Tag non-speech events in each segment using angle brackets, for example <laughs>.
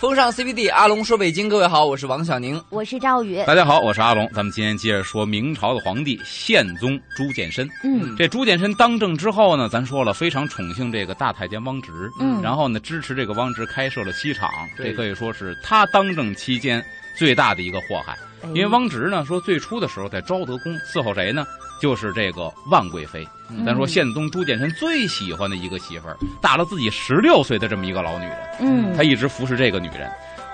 风尚 CBD，阿龙说北京，各位好，我是王小宁，我是赵宇。大家好，我是阿龙。咱们今天接着说明朝的皇帝宪宗朱见深。嗯，这朱见深当政之后呢，咱说了非常宠幸这个大太监汪直，嗯然后呢支持这个汪直开设了西厂，这可以说是他当政期间最大的一个祸害。哎因为汪直呢说最初的时候在昭德宫伺候谁呢？就是这个万贵妃。嗯咱说宪宗朱见深最喜欢的一个媳妇儿，大了自己十六岁的这么一个老女人。嗯，他一直服侍这个女人，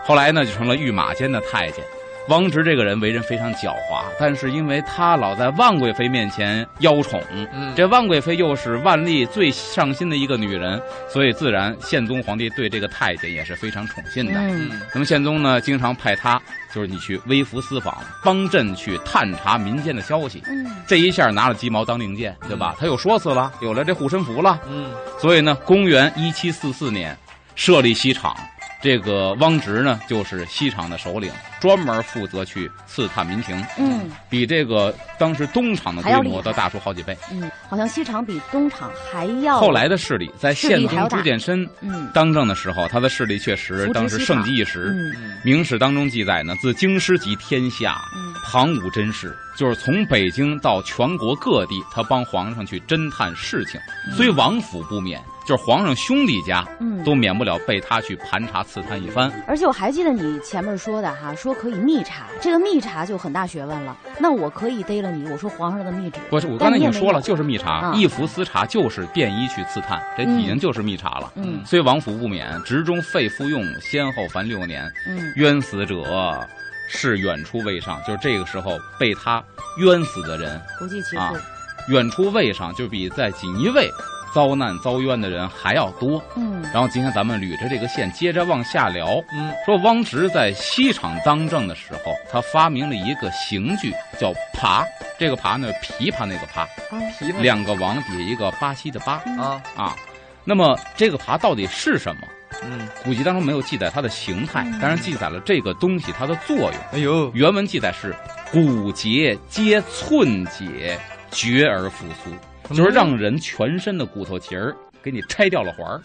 后来呢就成了御马监的太监。汪直这个人为人非常狡猾，但是因为他老在万贵妃面前邀宠，嗯这万贵妃又是万历最上心的一个女人，所以自然宪宗皇帝对这个太监也是非常宠信的。嗯嗯那么宪宗呢，经常派他，就是你去微服私访，帮朕去探查民间的消息。嗯这一下拿了鸡毛当令箭，对吧？他有说辞了，有了这护身符了，嗯所以呢，公元一七四四年设立西厂，这个汪直呢就是西厂的首领，专门负责去刺探民情，嗯。比这个当时东厂的规模都大出好几倍。嗯，好像西厂比东厂还要后来的势力，在宪宗朱见深嗯。当政的时候，他的势力确实当时盛极一时。嗯。嗯明史当中记载呢，自京师及天下，嗯。旁无真事，就是从北京到全国各地，他帮皇上去侦探事情，所以王府不免，就是皇上兄弟家嗯。都免不了被他去盘查刺探一番。而且我还记得你前面说的哈，说可以密查，这个密查就很大学问了。那我可以逮了你，我说皇上的密旨，不是，我刚才已经说了，就是密查，啊。一服私查就是便衣去刺探，这已经就是密查了。嗯。虽王府不免，职中废服用，先后凡六年，嗯。冤死者是远出卫上，就是这个时候被他冤死的人，不计其啊数。远出卫上就比在锦衣卫遭难遭冤的人还要多。嗯。然后今天咱们捋着这个线接着往下聊，嗯。说汪直在西厂当政的时候，他发明了一个刑具叫耙，这个耙呢琵琶那个耙，啊。琵琶。两个王底下一个巴西的巴。啊。啊。那么这个耙到底是什么？嗯，古籍当中没有记载它的形态嗯，当然记载了这个东西它的作用。哎呦，原文记载是骨节皆寸解，绝而复苏，就是让人全身的骨头节儿给你拆掉了环儿，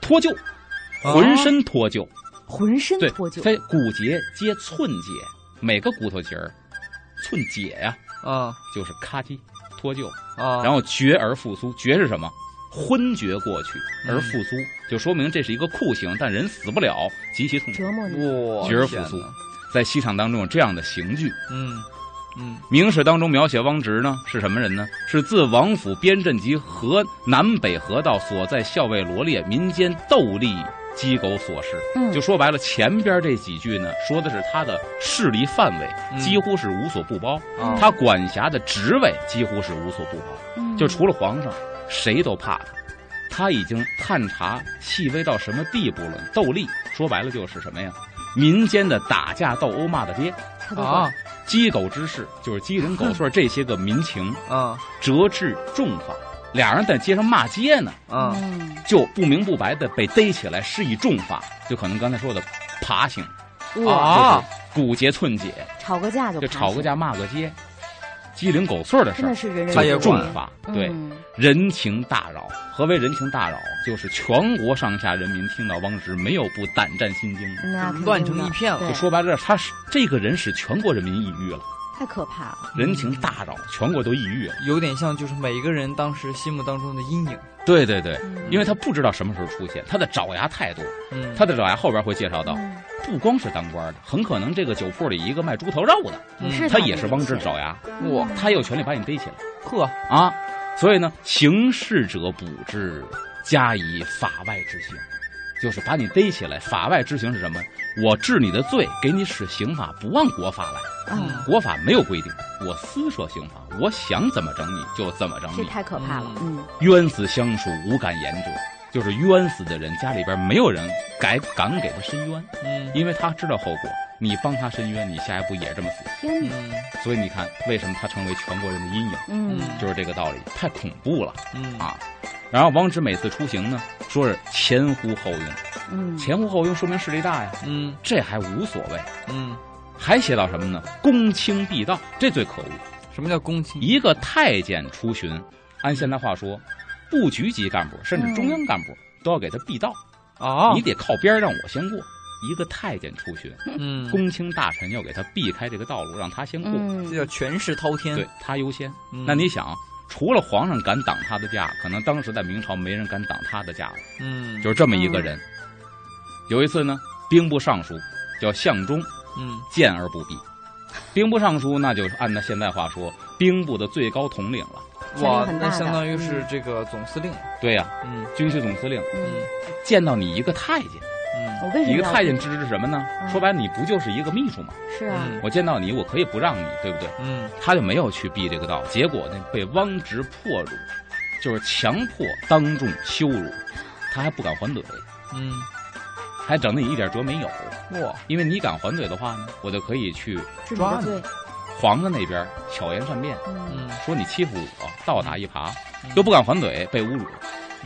脱臼，浑身脱臼。浑身脱臼，它骨节皆寸节，每个骨头节儿寸解呀、啊就是咔叽脱臼，啊，然后绝而复苏。绝是什么？昏厥过去嗯而复苏，就说明这是一个酷刑，但人死不了，极其痛苦。折磨你。哇，绝而复苏，在戏场当中有这样的刑具。嗯嗯明史当中描写汪直呢是什么人呢？是自王府边镇及河南北河道所在校尉罗列民间斗笠鸡狗所事。嗯就说白了，前边这几句呢，说的是他的势力范围嗯几乎是无所不包，嗯，他管辖的职位几乎是无所不包，嗯就除了皇上，谁都怕他。他已经探查细微到什么地步了？斗笠说白了就是什么呀？民间的打架斗殴骂的街，他都啊管鸡狗之事，就是鸡人狗 <laughs> 碎这些个民情，啊。折至重罚。俩人在街上骂街呢，啊。嗯就不明不白的被逮起来，施以重罚，就可能刚才说的爬行，哇，啊，骨节寸解，吵个架就就吵个架骂个街，鸡零狗碎的事儿真的，是人人他也有重罚。对，嗯人情大扰。何为人情大扰？就是全国上下人民听到汪直，没有不胆战心惊乱成一片了就说白了，他是这个人使全国人民抑郁了，太可怕了。人情大扰，全国都抑郁了。有点像就是每一个人当时心目当中的阴影，对对对，嗯。因为他不知道什么时候出现，他的爪牙太多，嗯，他的爪牙后边会介绍到，嗯。不光是当官的，很可能这个酒铺里一个卖猪头肉的，是他也是汪直的爪牙，哇。他也有权利把你逮起来。呵，啊。所以呢，行事者补之，加以法外之刑，就是把你逮起来。法外之刑是什么？我治你的罪，给你使刑法，不按国法来。嗯，国法没有规定，我私设刑法，我想怎么整你就怎么整你这你。太可怕了。嗯冤死相属，无敢言者，就是冤死的人家里边没有人敢敢给他伸冤，嗯因为他知道后果。你帮他伸冤，你下一步也这么死。天哪，嗯所以你看，为什么他成为全国人的阴影，嗯就是这个道理，太恐怖了嗯啊！然后王直每次出行呢，说是前呼后拥，嗯，前呼后拥说明势力大呀，嗯这还无所谓。嗯，还写到什么呢？公卿必到，这最可恶。什么叫公卿？一个太监出巡，按现在话说，部局级干部甚至中央干部都要给他必到，啊你得靠边儿让我先过。一个太监出巡，嗯，<laughs> 公卿大臣要给他避开这个道路，让他先过，嗯这叫权势滔天。对他优先。嗯，那你想，除了皇上敢挡他的驾，可能当时在明朝没人敢挡他的驾了，嗯，就是这么一个人。有一次呢，兵部尚书叫相中，嗯见而不避。兵部尚书那就是按照现在话说，兵部的最高统领了。哇，那相当于是嗯这个总司令。对呀、嗯军区总司令嗯，见到你一个太监，嗯我为什么一个太监支持什么呢？嗯说白了，你不就是一个秘书吗？是啊，嗯我见到你，我可以不让你，对不对？嗯他就没有去避这个道，结果呢被汪直破辱，就是强迫当众羞辱，他还不敢还嘴，嗯，还整的你一点辙没有。哇，因为你敢还嘴的话呢，我就可以去抓你皇上那边巧言善辩，嗯嗯说你欺负我，倒打一耙，嗯又不敢还嘴，被侮辱。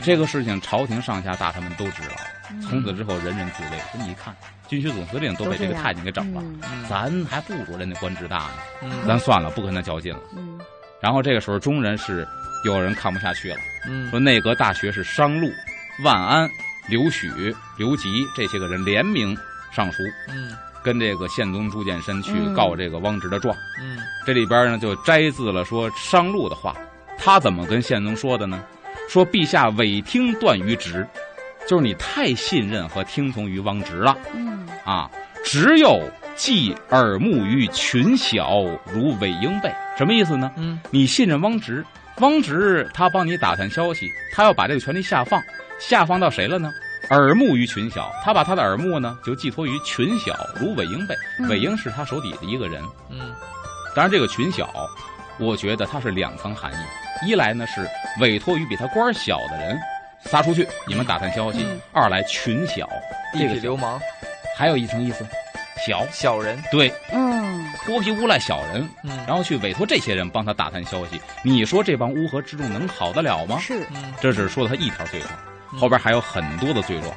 这个事情朝廷上下大臣们都知道，嗯从此之后人人自危。说你看，军区总司令都被这个太监给整了，咱还不如人家官职大呢。嗯咱算了，不跟他较劲了。嗯然后这个时候，中人是有人看不下去了，嗯说内阁大学士商禄、万安、刘许、刘吉这些个人联名上书，嗯跟这个宪宗朱见深去嗯告这个汪直的状。嗯这里边呢就摘自了说商禄的话，他怎么跟宪宗说的呢？说陛下委听段于直，就是你太信任和听从于汪直了嗯啊！只有寄耳目于群小，如韦应贝。什么意思呢？嗯你信任汪直，汪直他帮你打探消息，他要把这个权力下放，下放到谁了呢？耳目于群小，他把他的耳目呢就寄托于群小，如韦应贝。嗯韦应是他手底的一个人，嗯当然，这个群小，我觉得它是两层含义：一来呢是委托于比他官儿小的人撒出去，你们打探消息；嗯二来群小，一这个痞流氓，还有一层意思，小小人。对嗯泼皮诬赖小人，嗯然后去委托这些人帮他打探消息。你说这帮乌合之众能好得了吗？是，嗯，这只是说了他一条罪状，嗯后边还有很多的罪状。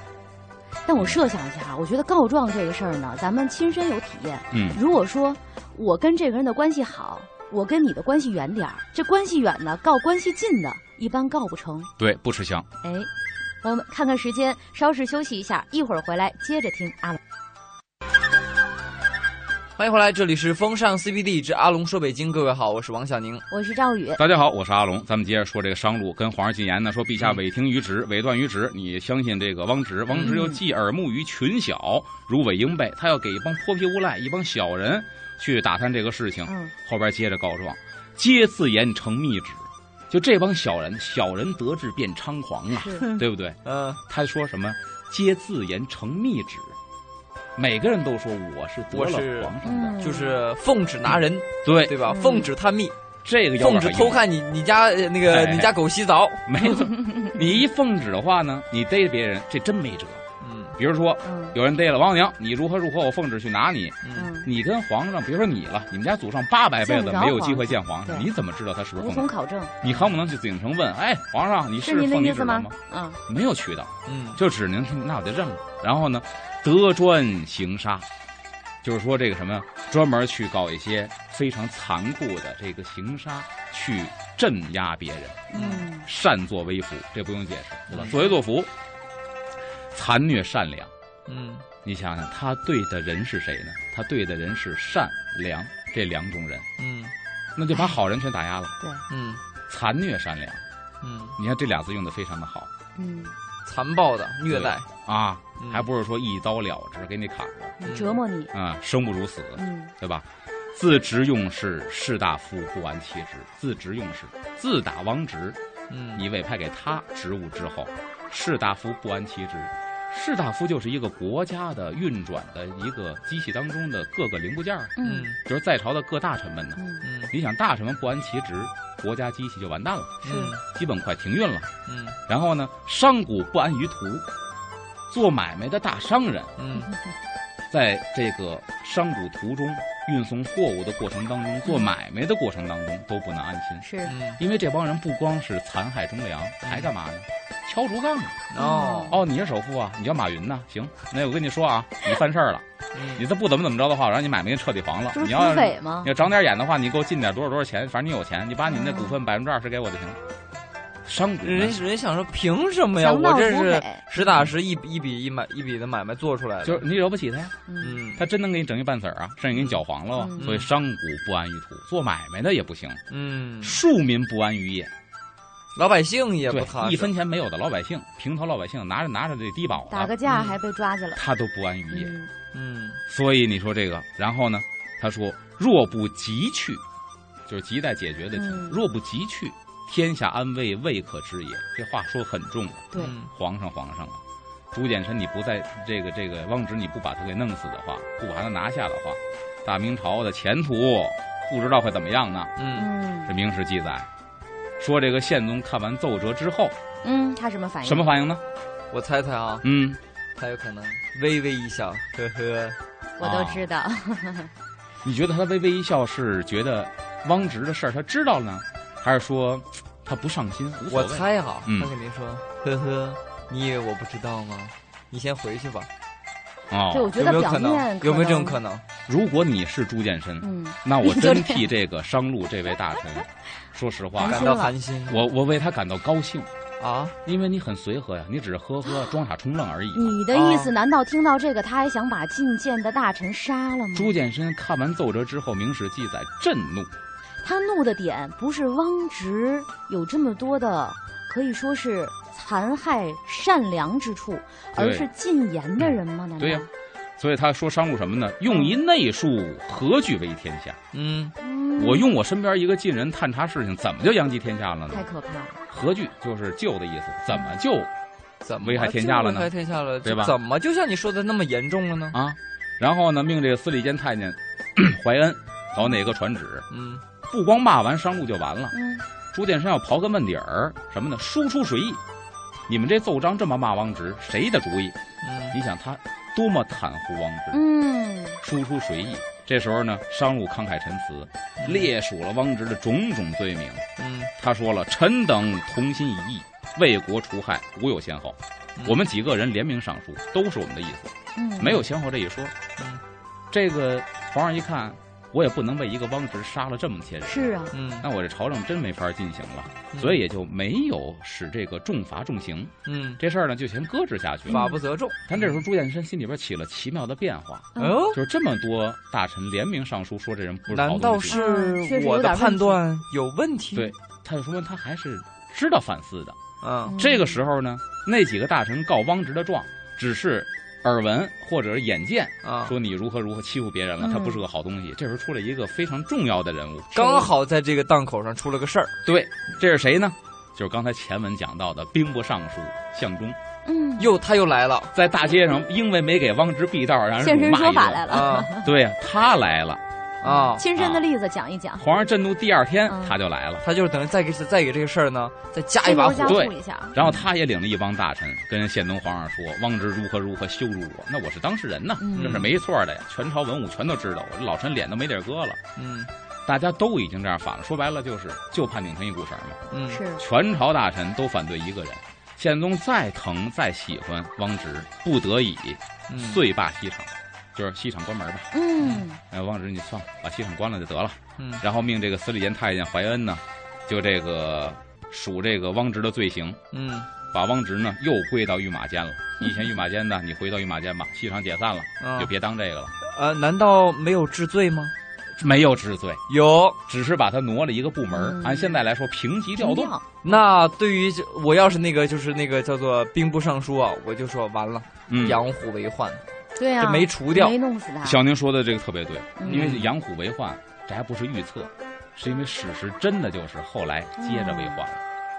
但我设想一下，我觉得告状这个事儿呢，咱们亲身有体验。嗯，如果说我跟这个人的关系好，我跟你的关系远点儿，这关系远呢，告关系近的，一般告不成。对，不吃香。哎，我们看看时间，稍事休息一下，一会儿回来接着听阿龙。欢迎回来，这里是风尚 CBD 之阿龙说北京，各位好，我是王小宁。我是赵宇。大家好，我是阿龙。咱们接着说这个商路跟皇上进言呢，说陛下委听于直，委断于直，你相信这个汪直，汪直又寄耳目于群小，如韦应贝，他要给一帮泼皮无赖、一帮小人去打探这个事情。嗯后边接着告状，皆自言成密旨。就这帮小人，小人得志便猖狂啊，<laughs> 对不对？嗯他说什么？皆自言成密旨，每个人都说我是得了皇上的，嗯，就是奉旨拿人，对对吧？嗯奉旨探秘，这个要奉旨偷看你你家呃那个哎你家狗洗澡。没错，<laughs> 你一奉旨的话呢，你逮别人，这真没辙。嗯比如说，嗯有人逮了王娘，你如何如何，我奉旨去拿你。你跟皇上，别说你了，你们家祖上八百辈子没有机会见皇上，你怎么知道他是不是无奉旨？从考证，你恨不能去紫禁城问，哎，皇上，你是奉你意思吗旨吗？？嗯没有渠道，嗯就只能那我就认了。然后呢，得专行杀，就是说这个什么，专门去搞一些非常残酷的这个行杀，去镇压别人。嗯擅作威服，这不用解释，对吧？嗯作威作福，残虐善良。嗯。你想想，他对的人是谁呢？他对的人是善良这两种人，嗯。那就把好人全打压了。对，嗯。残虐善良，嗯，你看这俩字用的非常的好。嗯。残暴的虐待，啊，嗯。还不是说一刀了之，给你砍了。嗯。折磨你，啊，生不如死，嗯。对吧？自直用事，士大夫不安其职。自直用事，自打王直，嗯。你委派给他职务之后，士大夫不安其职。士大夫就是一个国家的运转的一个机器当中的各个零部件儿，嗯。嗯就是在朝的各大臣们呢。嗯。嗯。你想，大臣们不安其职，国家机器就完蛋了，是。基本快停运了。嗯。然后呢，商贾不安于途，做买卖的大商人嗯。在这个商贾途中运送货物的过程当中，做买卖的过程当中都不能安心，是嗯因为这帮人不光是残害忠良，还干嘛呢？敲竹杠啊！哦哦，你是首富啊？你叫马云呐？行，那我跟你说啊，<laughs> 你犯事儿了，你嗯这不怎么怎么着的话，我让你买卖彻底黄了你要你？要长点眼的话，你给我进点多少多少钱，反正你有钱，你把你那股份百分之二十给我就行了。商贾人人想说凭什么呀？我这是实打实一一笔一买一笔的买卖做出来的，就是你惹不起他呀，嗯嗯他真能给你整一半子儿啊，甚至给你搅黄了啊。嗯所以商贾不安于土，做买卖的也不行，嗯，庶民不安于业。老百姓也不对踏，实，一分钱没有的老百姓，平头老百姓拿着拿着这低保的，打个架嗯还被抓去了。他都不安于业。嗯嗯所以你说这个，然后呢，他说若不急去，就是亟待解决的急，嗯若不急去，天下安危未可知也。这话说很重啊，对，嗯皇上皇上啊，朱见深你不在这个这个汪直你不把他给弄死的话，不把他拿下的话，大明朝的前途不知道会怎么样呢？嗯嗯这明史记载说，这个宪宗看完奏折之后，嗯，他什么反应？什么反应呢？我猜猜啊，嗯，他有可能微微一笑，呵呵，我都知道。<laughs> 你觉得他微微一笑是觉得汪直的事儿他知道了呢，还是说他不上心？我猜哈，嗯他肯定说，呵呵，你以为我不知道吗？你先回去吧。哦对，我觉有得表没有可能面？有没有这种？可能？如果你是朱见深，嗯，那我 <laughs> 真替这个商路这位大臣，<laughs> 说实话寒，感到寒心我我为他感到高兴，啊？因为你很随和呀，你只是呵呵装傻充愣而已。你的意思难道听到这个，他还想把进谏的大臣杀了吗？朱见深看完奏折之后，明史记载震怒，他怒的点不是汪直有这么多的可以说是残害善良之处，而是进言的人吗？难道？对呀所以他说商路什么呢？用一内术，何惧为天下？嗯，嗯我用我身边一个近人探查事情，怎么就殃及天下了呢太？可怕了。何惧就是救的意思，怎么就怎么危害天下了呢危害天下了，对吧怎么就像你说的那么严重了呢？啊？然后呢，命这个司礼监太监 <clears throat> 怀恩搞哪个传旨，嗯不光骂完商路就完了，嗯，朱见深要刨根问底儿，什么呢？输出谁意？你们这奏章这么骂汪直，谁的主意？嗯你想他多么袒护汪直，嗯，输出谁意？这时候呢，商路慷慨陈词，列数了汪直的种种罪名。嗯他说了：“臣等同心一意，为国除害，无有先后。嗯我们几个人联名上书，都是我们的意思，嗯，没有先后这一说。嗯这个皇上一看，我也不能为一个汪直杀了这么些人，是啊，嗯。那我这朝政真没法进行了，嗯。所以也就没有使这个重罚重刑嗯，这事儿呢，就先搁置下去了。法不责众。但这时候朱见深心里边起了奇妙的变化，嗯。哦，就是这么多大臣联名上书说这人不是好难道，是我的判断有问题？对，他就说明他还是知道反思的。嗯。这个时候呢，那几个大臣告汪直的状，只是耳闻或者是眼见，啊，说你如何如何欺负别人了，嗯他不是个好东西。这时候出了一个非常重要的人物，刚好在这个档口上出了个事儿。对，这是谁呢？就是刚才前文讲到的兵部尚书项忠，嗯，又他又来了在大街上因为没给汪直避道，让人现身辱骂一顿。说法来了，啊对呀，他来了，啊！亲身的例子讲一讲，皇上震怒第二天嗯他就来了。他就是等于再给再给这个事儿呢再加一把火。对醋一下，然后他也领了一帮大臣，跟宪宗皇上说：“汪直如何如何羞辱我，那我是当事人呐，嗯这是没错的呀。全朝文武全都知道，我这老臣脸都没地儿搁了。嗯大家都已经这样反了，说白了就是就怕拧成一股绳嘛。嗯是全朝大臣都反对一个人，宪宗再疼再喜欢汪直，不得已嗯，遂罢西厂，就是西厂关门吧。嗯哎，汪直你算了，把西厂关了就得了。嗯然后命这个司礼监太监怀恩呢，就这个数这个汪直的罪行。”嗯把汪直呢又归到御马监了。以前御马监呢，你回到御马监吧，戏场解散了，啊就别当这个了。呃，难道没有治罪吗？没有治罪，有。只是把他挪了一个部门。嗯按现在来说，平级调动。调那对于我要是那个就是那个叫做兵部尚书啊，我就说完了，嗯，养虎为患，对啊，这没除掉没弄死他，小宁说的这个特别对，嗯因为养虎为患，这还不是预测，是因为史实真的就是后来接着为患了。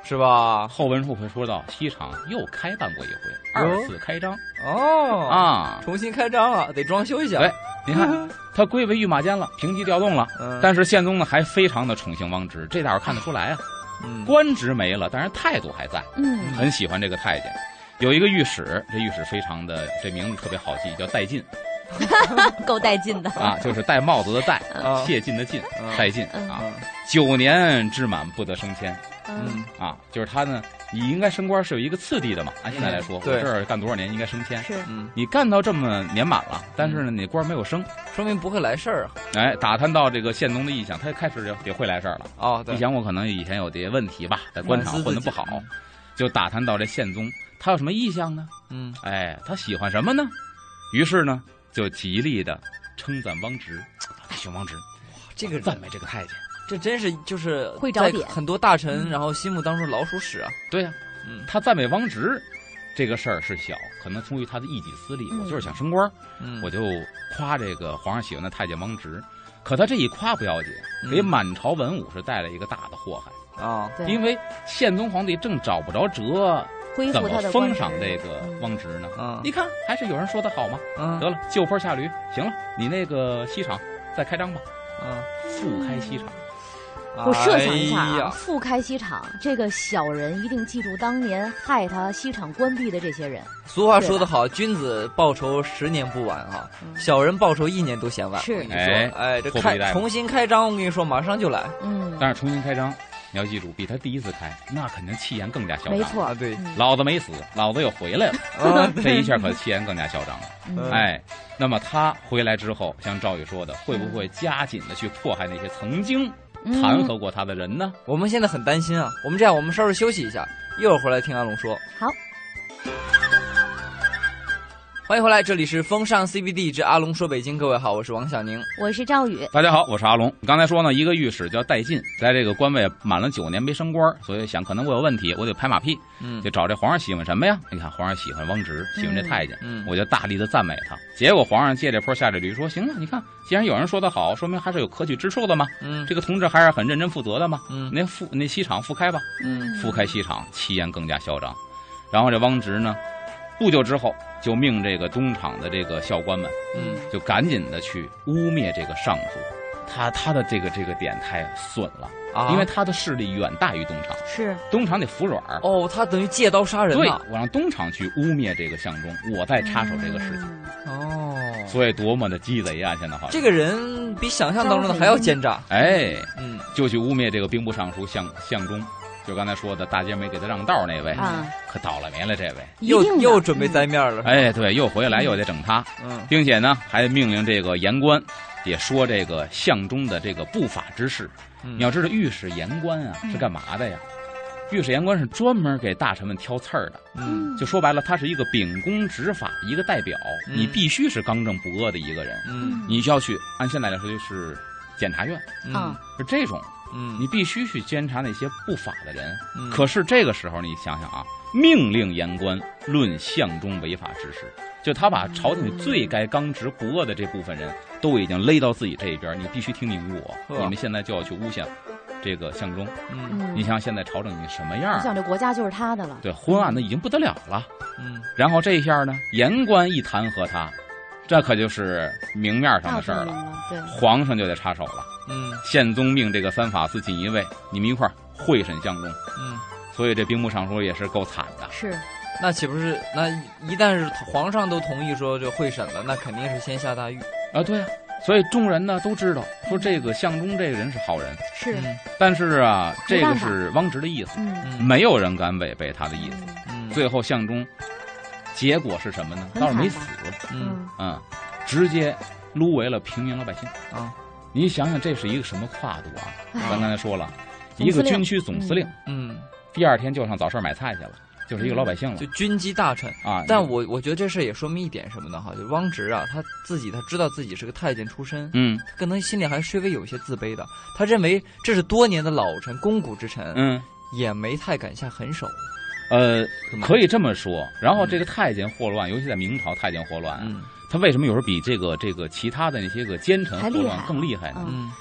是吧？后文书会说到，西厂又开办过一回，二次开张哦，啊。重新开张了，得装修一下。对你看，<laughs> 他归为御马监了，平级调动了。嗯，但是宪宗呢，还非常的宠幸汪直，这大伙看得出来啊。嗯官职没了，但是态度还在，嗯很喜欢这个太监。有一个御史，这御史非常的这名字特别好记，叫戴进 <laughs> 够带劲的啊，就是戴帽子的戴，啊谢晋的晋，嗯戴进嗯啊。嗯九年之满不得升迁，嗯啊，就是他呢，你应该升官是有一个次第的嘛。按现在来说，我对这儿干多少年应该升迁。是嗯，你干到这么年满了，但是呢，你官没有升，说明不会来事儿啊。哎，打探到这个宪宗的意向，他开始就也会来事儿了。哦，对你，想我可能以前有这些问题吧，在官场混的不好，就打探到这宪宗，他有什么意向呢？嗯，哎，他喜欢什么呢？于是呢，就极力的称赞汪直，大雄汪直，这个赞美这个太监。这真是就是在会找点。很多大臣嗯。然后心目当中老鼠屎啊。对呀、嗯。他赞美汪直这个事儿是小，可能出于他的一己私利，嗯。我就是想升官，嗯，我就夸这个皇上喜欢的太监汪直。可他这一夸不要紧，嗯。给满朝文武是带来一个大的祸害，啊，对，因为宪宗皇帝正找不着辙，恢怎么复他的封赏这个嗯汪直呢？嗯你看，还是有人说的好吗？嗯得了，就坡下驴，行了，你那个西厂再开张吧，嗯，复开西厂。我设想一下啊，哎呀复开西厂，这个小人一定记住当年害他西厂关闭的这些人。俗话说得好，君子报仇十年不晚啊，嗯小人报仇一年都嫌晚。是你哎说，哎，这开重新开张，我跟你说，马上就来嗯，但是重新开张，你要记住，比他第一次开，那肯定气焰更加嚣张。没错啊，，对，嗯老子没死，老子又回来了，啊，<laughs> 这一下可气焰更加嚣张了。嗯哎，那么他回来之后，像赵宇说的，会不会加紧的去迫害那些曾经嗯弹劾过他的人呢？我们现在很担心啊。我们这样，我们稍事休息一下，一会儿回来听阿龙说。好。欢迎回来，这里是风尚 CBD 之阿龙说北京，各位好，我是王小宁。我是赵宇，大家好，我是阿龙。刚才说呢，一个御史叫戴进，在这个官位满了九年没升官，所以想可能我有问题，我得拍马屁，嗯就找这皇上喜欢什么呀？你看皇上喜欢汪直，喜欢这太监，嗯我就大力的赞美他。结果皇上借这坡下这驴，说行了，你看，既然有人说的好，说明还是有可取之处的嘛。嗯这个同志还是很认真负责的嘛。嗯那复那西厂复开吧，嗯复开西厂，气焰更加嚣张。然后这汪直呢，不久之后就命这个东厂的这个校官们，嗯就赶紧的去污蔑这个尚书。他他的这个这个点太损了，啊，因为他的势力远大于东厂，是东厂得服软儿。哦，他等于借刀杀人对。我让东厂去污蔑这个相中，我再插手这个事情，嗯哦，所以多么的鸡贼啊！现在好像这个人比想象当中的还要奸诈。哎，嗯就去污蔑这个兵部尚书相相中，就刚才说的大街没给他让道那位，啊，可倒了霉了这位。又又准备栽面了。哎，对，又回来又得整他，嗯并且呢，还命令这个言官也说这个相中的这个不法之事。嗯，你要知道，御史言官啊嗯是干嘛的呀？御史言官是专门给大臣们挑刺儿的。嗯就说白了，他是一个秉公执法一个代表，嗯你必须是刚正不阿的一个人，嗯你需要去按现在来说就是检察院，嗯啊是这种，嗯，你必须去监察那些不法的人。嗯可是这个时候，你想想啊，命令言官论相中违法之事，就他把朝廷里最该刚直不阿的这部分人都已经勒到自己这一边，你必须听命于我。呵你们现在就要去诬陷这个相中。嗯嗯，你想想现在朝政已经什么样儿？你想这国家就是他的了，对，昏暗的已经不得了了。嗯然后这一下呢，言官一弹劾他，这可就是明面上的事儿了，对，皇上就得插手了。嗯。宪宗命这个三法司锦衣卫，你们一块儿会审相公。嗯，所以这兵部尚书也是够惨的。是。那岂不是那一旦是皇上都同意说这会审了，那肯定是先下大狱。啊，对啊，所以众人呢都知道，说这个相中这个人是好人，是，嗯。但是啊，这个是汪直的意思，嗯，嗯。没有人敢违背他的意思。嗯。最后相中，结果是什么呢？倒是没死，嗯。嗯，直接撸为了平民老百姓。啊你想想，这是一个什么跨度啊？哎咱刚才说了，一个军区总司令，嗯，第二天就上早市买菜去了，就是一个老百姓了就军机大臣。啊。但我我觉得这事也说明一点什么呢？哈，就汪直啊，他自己他知道自己是个太监出身，嗯他可能心里还稍微有些自卑的。他认为这是多年的老臣、肱骨之臣，嗯也没太敢下狠手。呃，可以这么说。然后这个太监霍乱，尤其在明朝，太监霍乱啊，嗯他为什么有时候比这个这个其他的那些个奸臣祸乱还更厉害呢？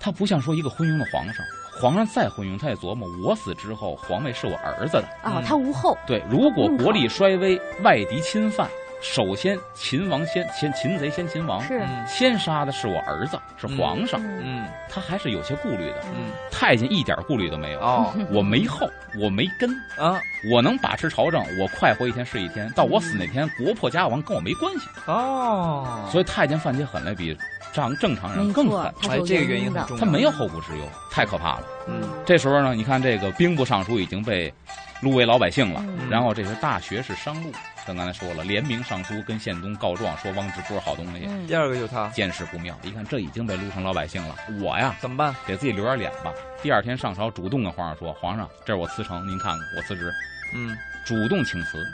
他不像说一个昏庸的皇上，皇上再昏庸，他也琢磨我死之后皇位是我儿子的。啊嗯，他无后，对，如果国力衰微，外敌侵犯，首先秦王先先擒贼先擒王，是，嗯。先杀的是我儿子，是皇上，嗯。嗯。他还是有些顾虑的。嗯。太监一点顾虑都没有，哦。我没后，我没根，啊。我能把持朝政，我快活一天是一天，到我死那天，国破家亡跟我没关系。哦，所以太监犯起狠来比正正常人更狠，，这个原因很重要，他没有后顾之忧，太可怕了。嗯。这时候呢，你看这个兵部尚书已经被录为老百姓了，嗯。然后这些大学士商路，咱刚才说了，联名上书跟宪宗告状，说汪直不是好东西，嗯第二个就是他，见势不妙，一看这已经被撸成老百姓了，我呀怎么办？给自己留点脸吧。第二天上朝，主动跟皇上说：“皇上，这是我辞呈，您看看我辞职，嗯，主动请辞，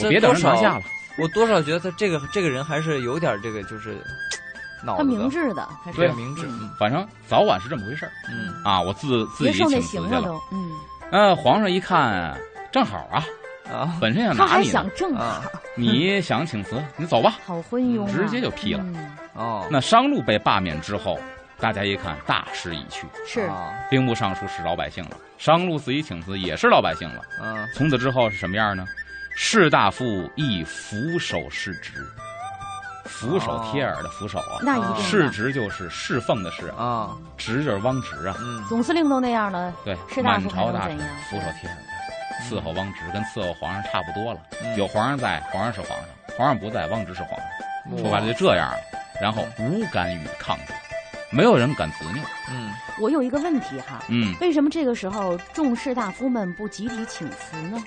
我别等人下了。我多少觉得他这个这个人还是有点这个就是脑他子的明智的，对明智，反正早晚是这么回事儿嗯啊。我自自己请辞去了。嗯，呃，皇上一看，正好啊，啊。本身想他还拿你呢想，正好啊，你想请辞，你走吧。<laughs> 好昏庸啊，直接就批了。嗯。哦，那商路被罢免之后，大家一看大势已去，是啊。兵部尚书是老百姓了，商路自己请辞也是老百姓了。嗯。从此之后是什么样呢？士大夫亦俯首是职，俯首贴耳的俯首啊，那一定的是职就是侍奉的侍啊，啊职就是汪直啊，嗯。总司令都那样了，对，满朝大臣俯首帖耳的，伺候汪直跟伺候皇上差不多了。嗯有皇上在，皇上是皇上；皇上不在，汪直是皇上。说白了就这样了，然后无敢与抗拒，没有人敢执拗。嗯我有一个问题哈，嗯，为什么这个时候众士大夫们不集体请辞呢？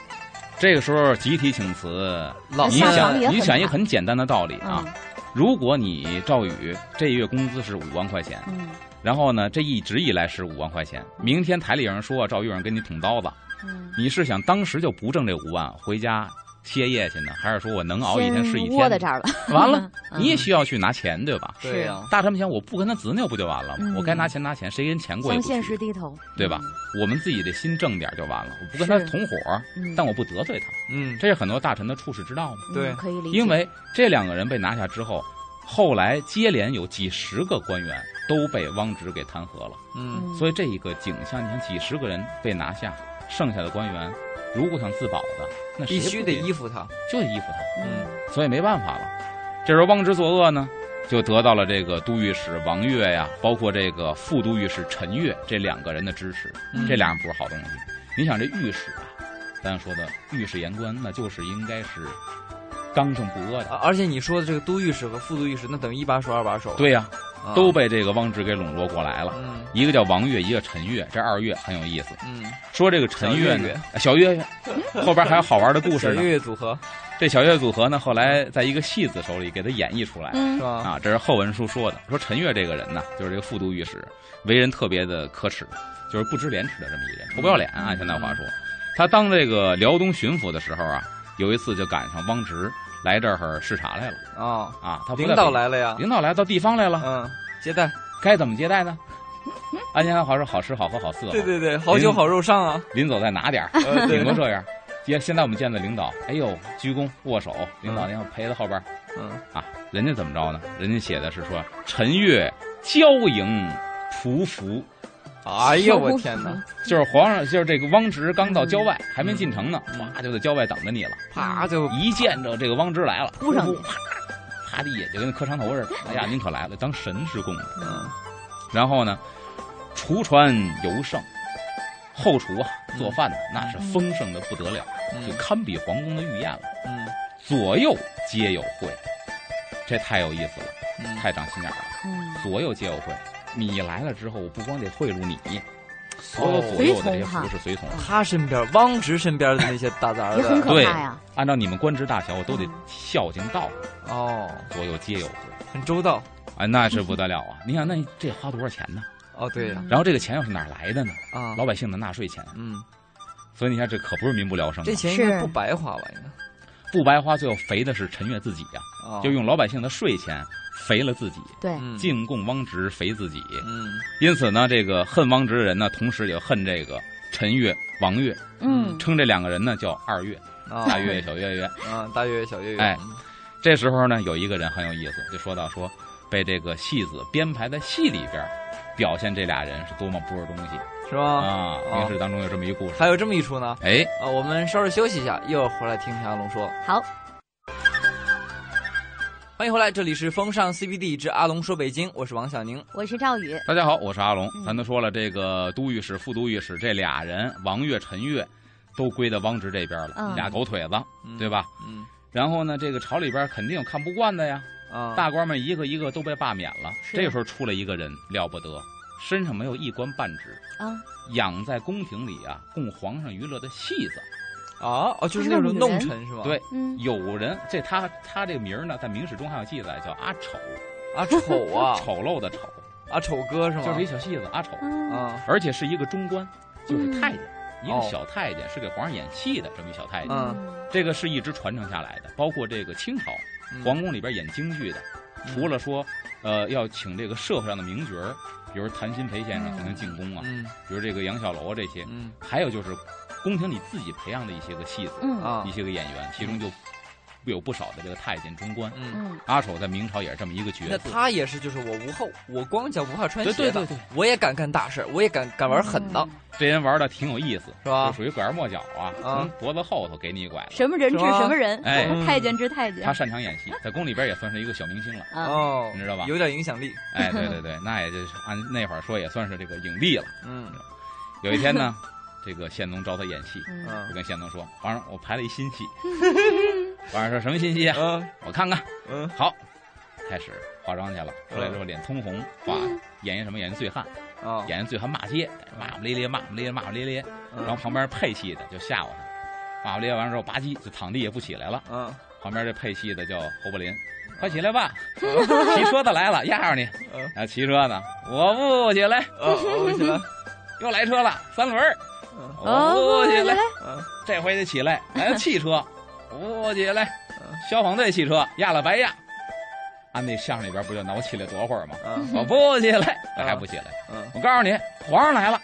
这个时候集体请辞，老你想你想一个很简单的道理啊，嗯如果你赵宇这月工资是五万块钱，嗯然后呢这一直以来是五万块钱，明天台里有人说赵玉有人给你捅刀子，嗯，你是想当时就不挣这五万回家歇业去呢，还是说我能熬一天是一天窝在这儿了，完了，<laughs> 嗯。你也需要去拿钱对吧？是啊大臣们想，我不跟他执拗不就完了吗？嗯。我该拿钱拿钱，谁跟钱过意不去向现实？低头，对吧？我们自己的心正点就完了，我不跟他同伙，嗯？但我不得罪他，嗯。这是很多大臣的处世之道嘛。嗯对可以理解，因为这两个人被拿下之后，后来接连有几十个官员都被汪直给弹劾了，嗯嗯。所以这一个景象，你看几十个人被拿下，剩下的官员如果想自保的，那必须得依附他，就得依附他，嗯所以没办法了。这时候汪直作恶呢，就得到了这个都御史王岳呀，包括这个副都御史陈岳这两个人的支持，嗯这俩人不是好东西。你想这御史啊，咱说的御史言官，那就是应该是刚正不阿的。啊而且你说的这个都御史和副都御史，那等于一把手二把手，对呀、啊，都被这个汪直给笼络过来了。嗯一个叫王悦，一个陈悦，这二悦很有意思。嗯，说这个陈悦呢小岳，小岳岳，后边还有好玩的故事呢。岳岳组合这小岳组合呢，后来在一个戏子手里给他演绎出来。嗯是吧？啊，这是后文书说的。说陈悦这个人呢，就是这个副都御史，为人特别的可耻，就是不知廉耻的这么一人，臭不要脸。啊现在话说，他当这个辽东巡抚的时候啊，有一次就赶上汪直来这儿视察来了啊，啊，他领导，来了呀，领导来到地方来了，嗯，接待，该怎么接待呢？按现在话说，好吃好喝好色。对对对，好酒好肉上啊，临走再拿点儿，顶多这样。接现在我们见的领导，哎呦，鞠躬握手，领导您好陪在后边儿嗯啊。人家怎么着呢？人家写的是说陈月交迎匍匐，哎呦我天哪，<laughs> 就是皇上，就是这个汪直刚到郊外，还没进城呢，嗯啪就在郊外等着你了。啪就一见着这个汪直来了，扑上去啪啪地就跟磕长头似的。哎呀，您可来了，当神是供的。嗯然后呢，厨传尤盛，后厨啊做饭呢，那是丰盛的不得了，就嗯堪比皇宫的御宴了。嗯左右皆有会，这太有意思了，嗯，太长心眼了。嗯，左右皆有会，你来了之后，我不光得贿赂你，所有哦左右的这些服侍随从，他身边汪直身边的那些大杂也很的，对可怕呀，按照你们官职大小，我都得嗯孝敬到，哦，左右皆有会。很周到，哎，那是不得了啊！<laughs> 你想，那这花多少钱呢？哦对呀，然后这个钱又是哪儿来的呢？啊，老百姓的纳税钱，嗯，所以你看，这可不是民不聊生啊。这钱应该不白花吧？应该不白花，最后肥的是陈悦自己呀、啊，就用老百姓的税钱肥了自己，对，嗯进贡汪直肥自己。嗯因此呢，这个恨汪直的人呢，同时也恨这个陈月、王月，嗯称这两个人呢叫二月，啊大月、小月月。啊，大月小月月，<laughs> 哎嗯这时候呢，有一个人很有意思，就说到说，被这个戏子编排在戏里边，表现这俩人是多么不是东西是吧？啊！明史当中有这么一故事。还有这么一出呢。哎，啊，我们稍事休息一下，一会儿回来听田阿龙说。好，欢迎回来，这里是风尚 CBD 之阿龙说北京，我是王小宁。我是赵宇，大家好，我是阿龙。嗯咱都说了，这个都御史、副都御史这俩人，王岳、陈岳，都归到汪直这边了，嗯俩狗腿子，嗯对吧？嗯然后呢，这个朝里边肯定有看不惯的呀，啊，大官们一个一个都被罢免了。是这时候出来一个人了不得，身上没有一官半职，啊，养在宫廷里啊，供皇上娱乐的戏子。啊哦，就是那种弄臣是吧？对，嗯，有人这他他这个名儿呢，在明史中还有记载，叫阿丑，阿丑啊，<laughs> 丑陋的丑，阿丑哥是吗？就是一小戏子阿丑，嗯啊。而且是一个中官，就是太监，一个哦。小太监，是给皇上演戏的这么一小太监。嗯。这个是一直传承下来的，包括这个清朝嗯。皇宫里边演京剧的，除了说呃要请这个社会上的名角儿，比如谭鑫培先生可能进宫啊，嗯。比如这个杨小楼啊这些，嗯。还有就是宫廷里自己培养的一些个戏子，嗯啊一些个演员，其中就有不少的这个太监中官。嗯。嗯阿丑在明朝也是这么一个角色那色，他也是，就是我无后，我光脚不怕穿鞋的，对对对对我也敢干大事，我也敢敢玩狠的，这人玩的挺有意思，是吧就属于拐弯抹角啊，从脖子后头给你一拐。什么人治什么人，哎太监治太监他擅长演戏，在宫里边也算是一个小明星了。啊，哦，你知道吧有点影响力，哎，对对 <laughs> 对，那也就是按那会儿说也算是这个影帝了。嗯有一天呢，<laughs> 这个宪宗招他演戏，嗯。就嗯跟宪宗说：“皇上，我排了一新戏。<laughs> ”皇上说什么新戏啊？嗯我看看。嗯。好，开始化妆去了，出来之后脸通红，哇，演一什么？演一醉汉，啊，演一醉汉骂街，骂骂咧咧，骂骂咧咧，骂骂咧咧。然后旁边配戏的就吓唬他，骂骂咧咧完之后，吧唧就躺地也不起来了。嗯。旁边这配戏的叫侯伯林，快起来吧，骑车的来了，<laughs> 压着你。嗯。啊，骑车呢，我不起来，哦，我起来，<laughs> 又来车了，三轮儿，嗯我不起来，嗯这回得起来，来 <laughs> 了汽车，我不起来，消防队汽车压了白压。按那相声里边不就挠起来多会儿吗？嗯。我不起来，还不起来。嗯，我告诉你，皇上来了，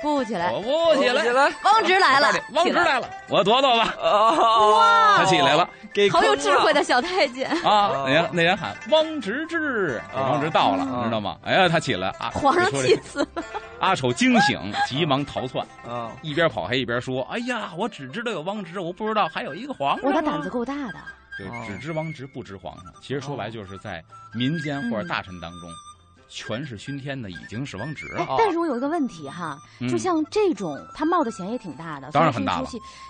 不起来，我不起来。起来，汪直来了。汪直来来。了，我躲躲吧。啊，他起来了给好有智慧的小太监，啊！哦那人那人喊汪直至，啊汪直到了，嗯你知道吗？哎呀，他起来啊！<laughs> 皇上气死了，阿丑惊醒，急忙逃窜，啊，一边跑还一边说：“哎呀，我只知道有汪直，我不知道还有一个皇上。”我他胆子够大的，就哦只知汪直不知皇上。其实说白就是在民间或者大臣当中，权势熏天的已经是汪直了。哦但是我有一个问题哈，嗯就像这种他冒的险也挺大的，当然很大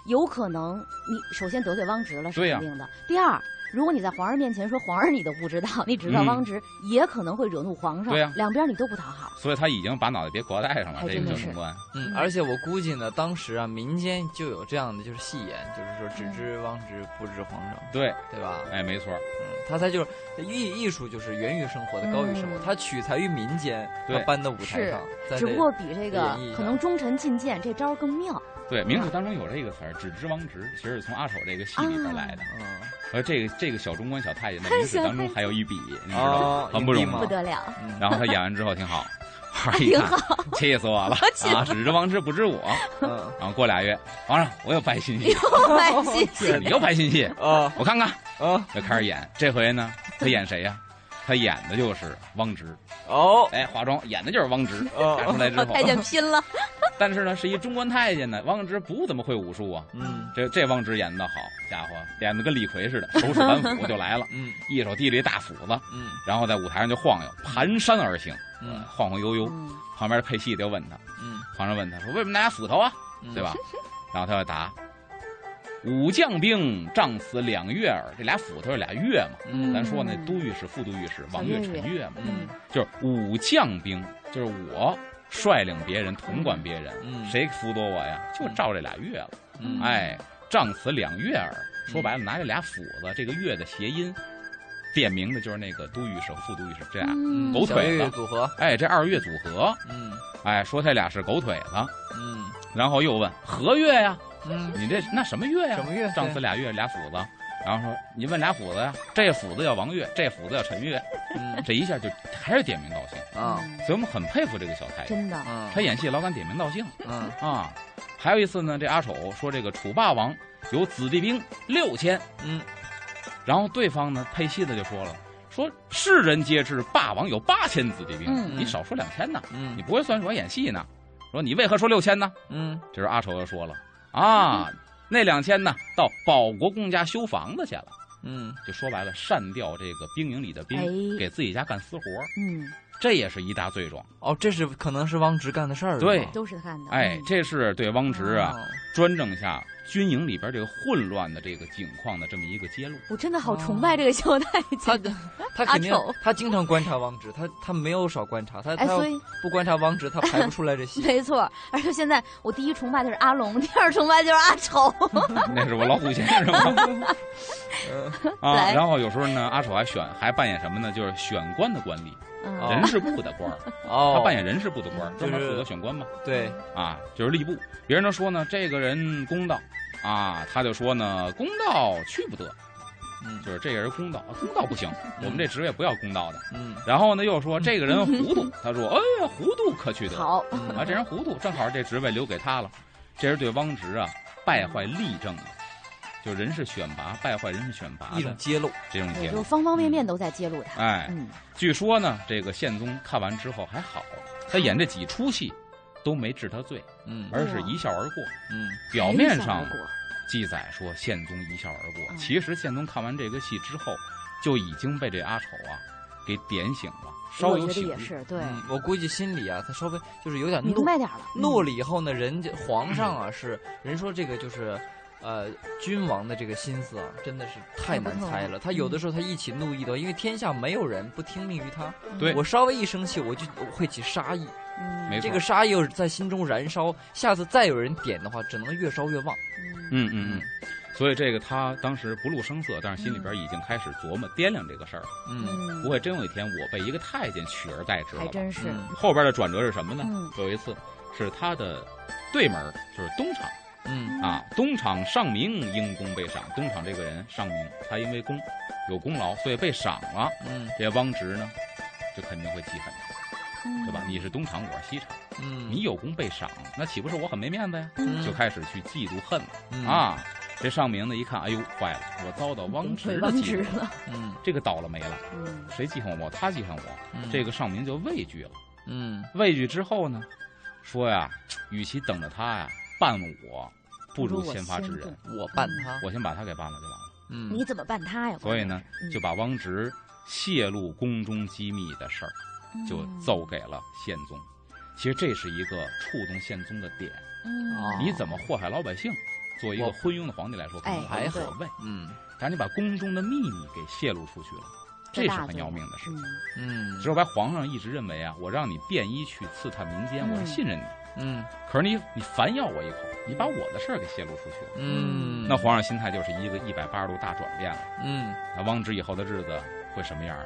有可能你首先得罪汪直了是肯定的。第二，如果你在皇上面前说皇上你都不知道，你只知道嗯汪直，也可能会惹怒皇上。对呀两边你都不讨好。所以他已经把脑袋别搁带上了，这个还真的是官。嗯，而且我估计呢，当时啊，民间就有这样的就是戏言，就是说只知汪直不知皇上，对，对吧？哎，没错，嗯，他才就是艺艺术，就是源于生活的，高于生活嗯。他取材于民间，他对搬到舞台上，只不过比这个可能忠臣进谏这招更妙。对，明史当中有这个词儿，只知王直，其实是从阿丑这个戏里边来的。嗯而这个这个小中官小太监在明史当中还有一笔，你知道哦吗？很不容易。吗不得了，嗯 <laughs> 然后他演完之后挺好，<laughs> 皇上一看，气死我了啊！只知王直不知我。嗯然后过俩月，皇上我又拍新戏，又拍新戏你又拍新戏，啊我看看。啊就开始演。这回呢，他演谁呀？他演的就是汪直。哦哎，化妆演的就是汪直。哦 <laughs> 演出来之后，太监拼了，<laughs> 但是呢，是一中官太监呢，汪直不怎么会武术啊。嗯这这汪直演的好，家伙演的跟李逵似的，手使板斧就来了，嗯一手提着一大斧子，嗯然后在舞台上就晃悠，蹒跚而行，嗯晃晃悠悠。嗯旁边配戏的就问他，嗯，皇上问他说：“为什么拿斧头啊？嗯对吧？<laughs> ”然后他就答：“武将兵，仗死两月耳。”这俩斧头是俩月嘛？嗯咱说那都御史、副都御史王岳、小岳岳陈岳嘛，嗯就是武将兵，就是我率领别人统管别人，嗯谁辅佐我呀？就照这俩月了。嗯哎，仗此两月耳。说白了，拿这俩斧子，这个月的谐音，点名的就是那个都御史和副都御史这俩。嗯狗腿子组合，哎，这二月组合，嗯哎，说他俩是狗腿子，嗯然后又问何月呀？嗯，你这那什么月呀？什么月仗此俩月俩斧子。然后说你问俩斧子呀，这斧子叫王月，这斧子叫陈月，嗯这一下就还是点名道姓。啊所以我们很佩服这个小太监，真的，嗯他演戏老敢点名道姓嗯啊。还有一次呢，这阿丑说这个楚霸王有子弟兵六千，嗯然后对方呢配戏的就说了，说世人皆知霸王有八千子弟兵，嗯你少说两千呢，嗯你不会算是我演戏呢？说你为何说六千呢？嗯这时候阿丑又说了啊，那两千呢到保国公家修房子去了。嗯就说白了，擅调这个兵营里的兵，哎给自己家干私活儿，嗯，这也是一大罪状。哦，这是可能是汪直干的事儿。对都是他干的。哎嗯，这是对汪直啊哦专政下军营里边这个混乱的这个景况的这么一个揭露。我真的好崇拜这个萧太他监。他 <laughs> 肯定他经常观察汪直，他他没有少观察，他他哎，要所以不观察汪直，<laughs> 他排不出来这戏。没错，而且现在我第一崇拜的是阿龙，第二崇拜就是阿丑。<laughs> 那是我老虎先生吗？啊，然后有时候呢，阿丑还选还扮演什么呢？就是选官的官吏，嗯哦人事部的官儿，哦，他扮演人事部的官儿，专门负责选官嘛。对，啊，就是吏部。别人都说呢，这个人公道啊，他就说呢，公道去不得，嗯就是这个人公道，啊公道不行，我们这职位不要公道的。嗯然后呢，又说这个人糊涂，他说，哎呀，糊涂可去得好，嗯啊，这人糊涂，正好这职位留给他了。这是对汪直啊败坏吏政啊，就人事选拔败坏人事选拔的一种揭露。这种结果。也就方方面面都在揭露他。哎，嗯，据说呢，这个宪宗看完之后还好，他演这几出戏都没治他罪，嗯而是一笑而过。嗯表面上记载说宪宗一笑而过，嗯其实宪宗看完这个戏之后，就已经被这阿丑啊给点醒了，稍我觉得有醒悟。也是，对，嗯，我估计心里啊，他稍微就是有点怒明，白点了。嗯怒了以后呢，人家皇上啊 <clears throat> 是人说这个就是。呃，君王的这个心思啊，真的是太难猜了。他有的时候他一起怒意的，因为天下没有人不听命于他。对我稍微一生气，我就我会起杀意，嗯，没错这个杀意又在心中燃烧。下次再有人点的话，只能越烧越旺。嗯嗯嗯嗯，所以这个他当时不露声色，但是心里边已经开始琢磨掂量这个事儿，嗯嗯，不会真有一天我被一个太监取而代之了吧？还真是。嗯后边的转折是什么呢？嗯有一次是他的对门就是东厂嗯啊，东厂上明因功被赏。东厂这个人上明，他因为功有功劳，所以被赏了。嗯这汪直呢，就肯定会记恨他，嗯对吧？你是东厂，我是西厂，嗯，你有功被赏，那岂不是我很没面子呀？嗯就开始去嫉妒恨了嗯啊！这上明呢一看，哎呦，坏了，我遭到汪直的汪嫉妒，了。嗯这个倒了霉了。嗯谁记恨我？他记恨我。嗯这个上明就畏惧了。嗯畏惧之后呢，说呀，与其等着他呀办我，不如先发制人。我办他，我先把他给办了就完了。嗯你怎么办他呀？所以呢嗯，就把汪直泄露宫中机密的事儿，就奏给了宪宗。其实这是一个触动宪宗的点。你怎么祸害老百姓？作为一个昏庸的皇帝来说，可能哎无所谓。嗯赶紧把宫中的秘密给泄露出去了，这是很要命的事。情嗯只有白皇上一直认为啊，我让你便衣去刺探民间，嗯我是信任你。嗯可是你你反咬我一口，你把我的事儿给泄露出去了，嗯，那皇上心态就是一个一百八十度大转变了。嗯那汪直以后的日子会什么样呢？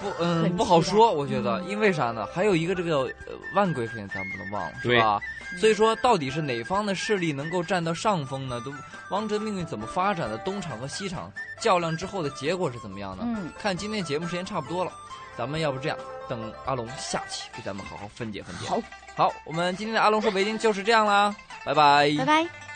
不嗯不好说，我觉得，嗯因为啥呢？还有一个这个呃万贵妃，咱不能忘了，是吧？嗯所以说，到底是哪方的势力能够占到上风呢？都汪直命运怎么发展的？东厂和西厂较量之后的结果是怎么样的？嗯，看今天节目时间差不多了，咱们要不这样，等阿龙下期给咱们好好分解分解。好，好，我们今天的阿龙说北京就是这样啦，拜拜，拜拜。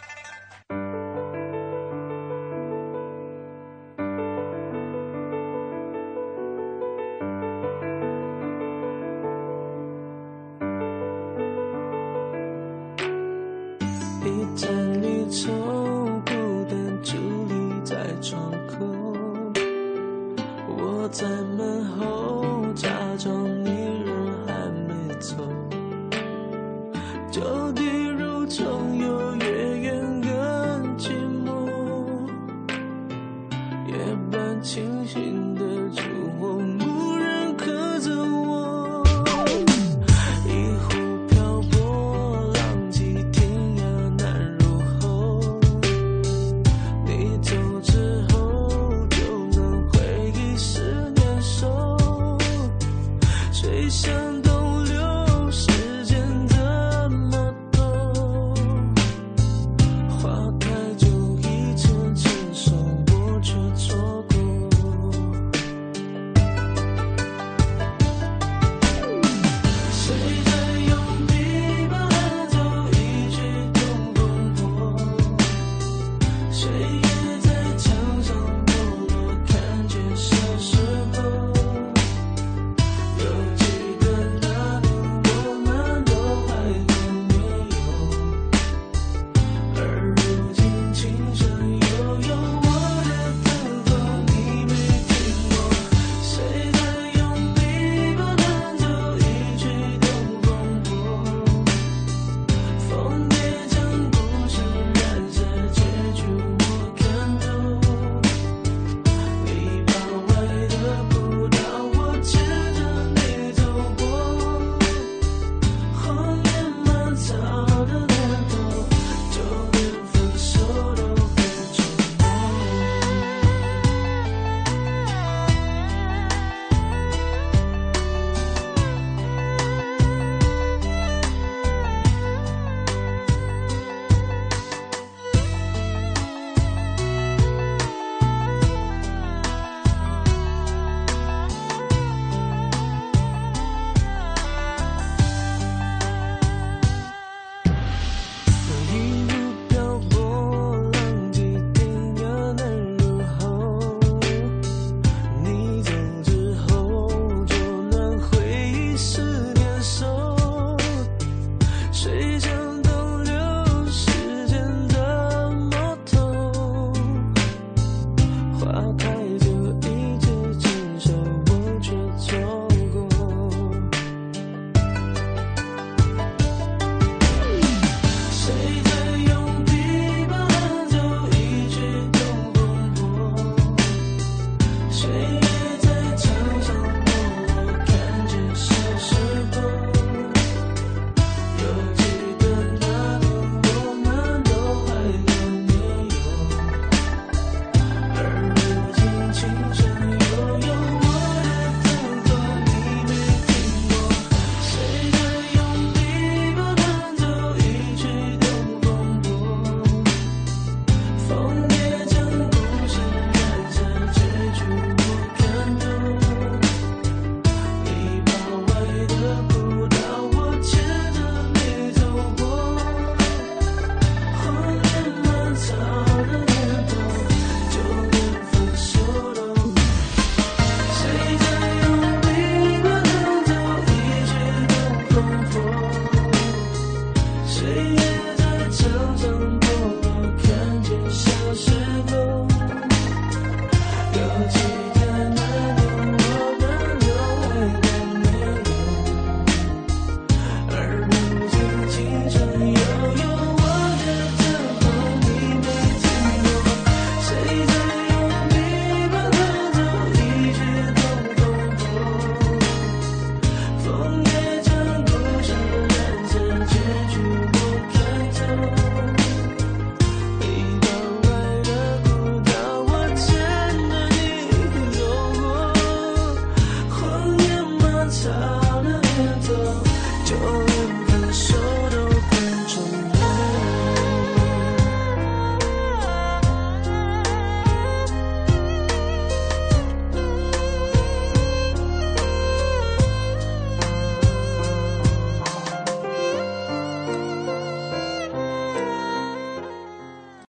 在门后，假装你人还没走。旧地如重游，越远更寂寞。夜半清